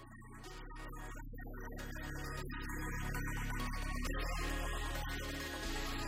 知らしめる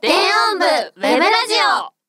電音部ウェブラジオ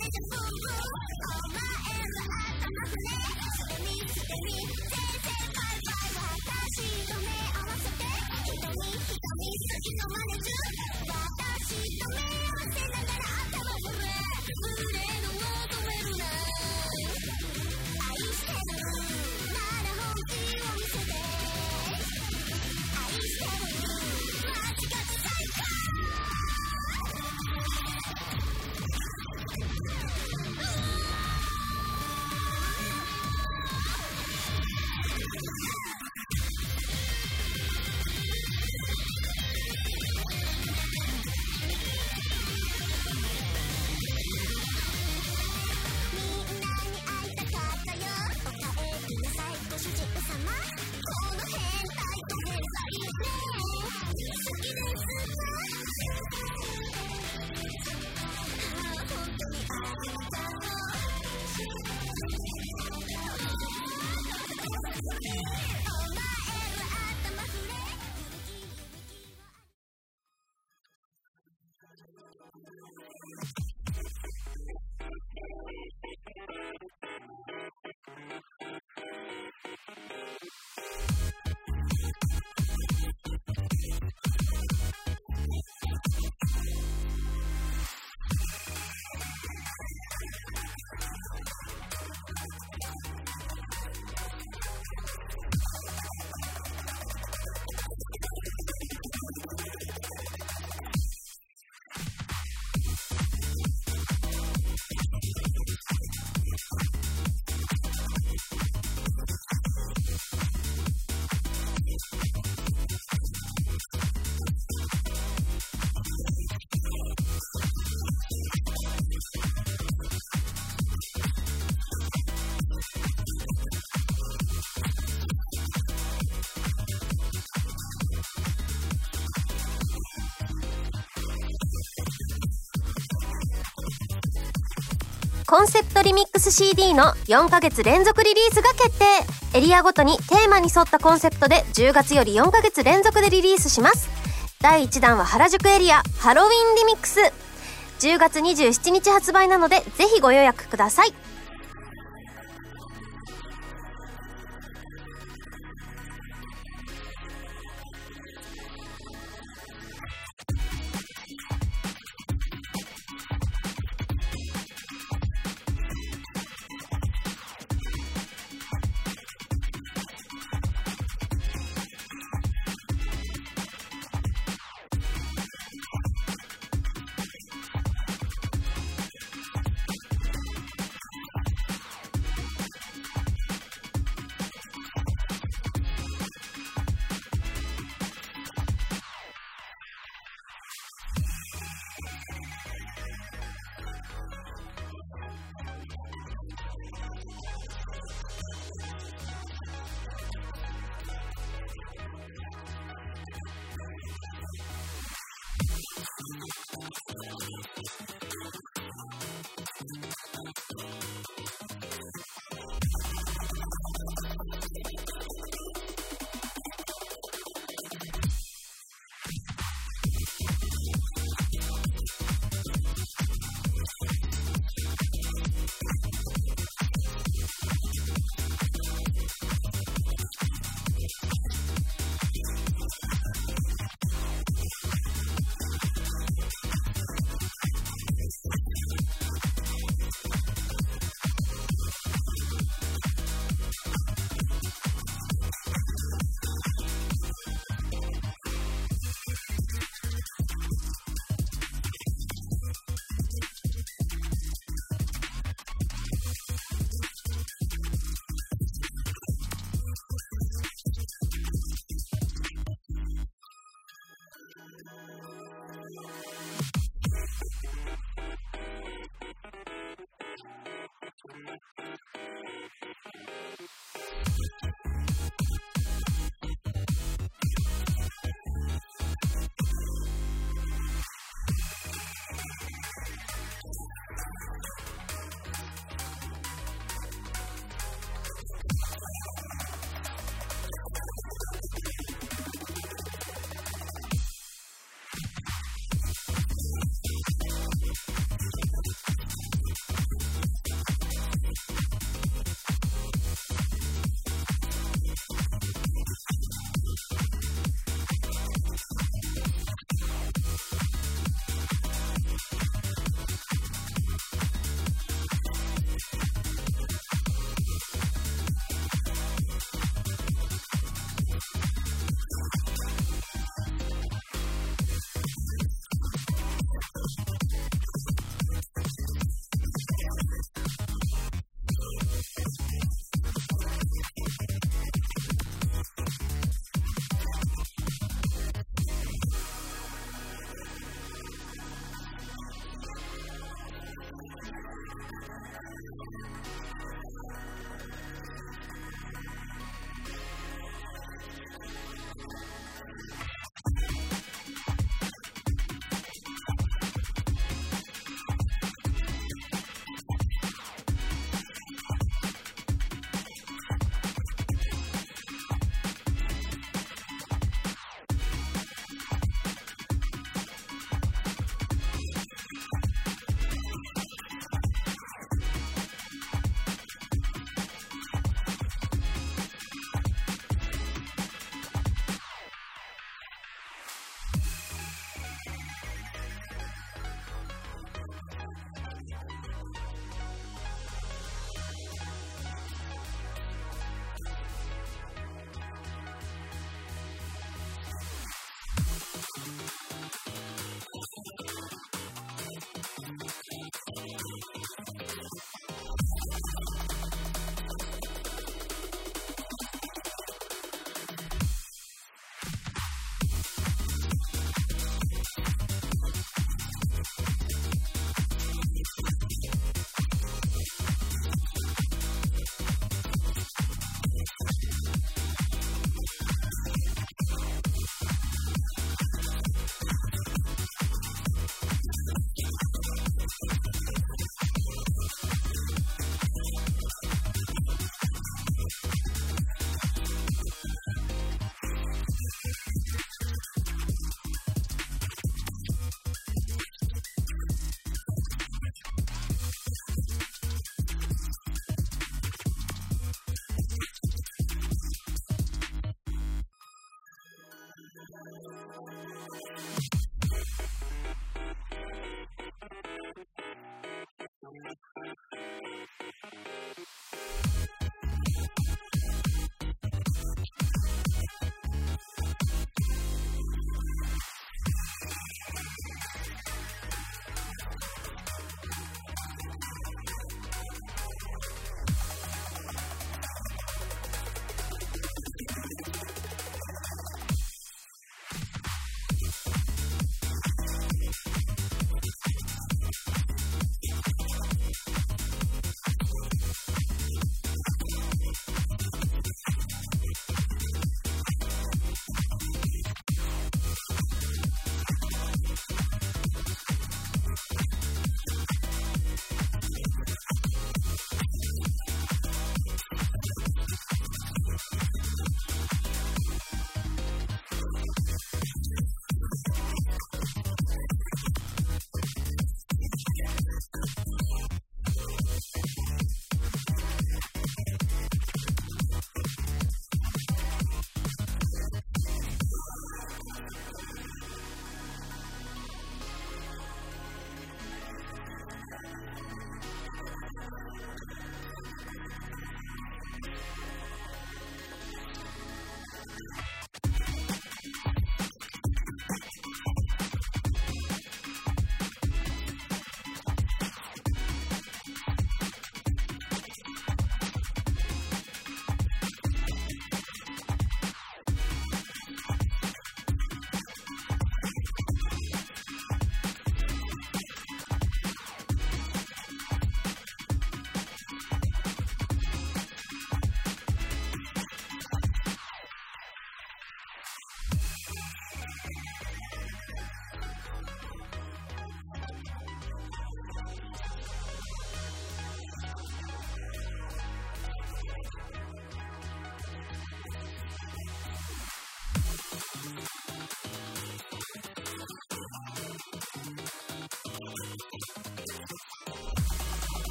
All my ends are at the me, so me. コンセプトリミックス CD の4ヶ月連続リリースが決定。エリアごとにテーマに沿ったコンセプトで10月より4ヶ月連続でリリースします。第1弾は原宿エリアハロウィンリミックス。10月27日発売なのでぜひご予約ください。Mm-hmm.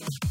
Yeah.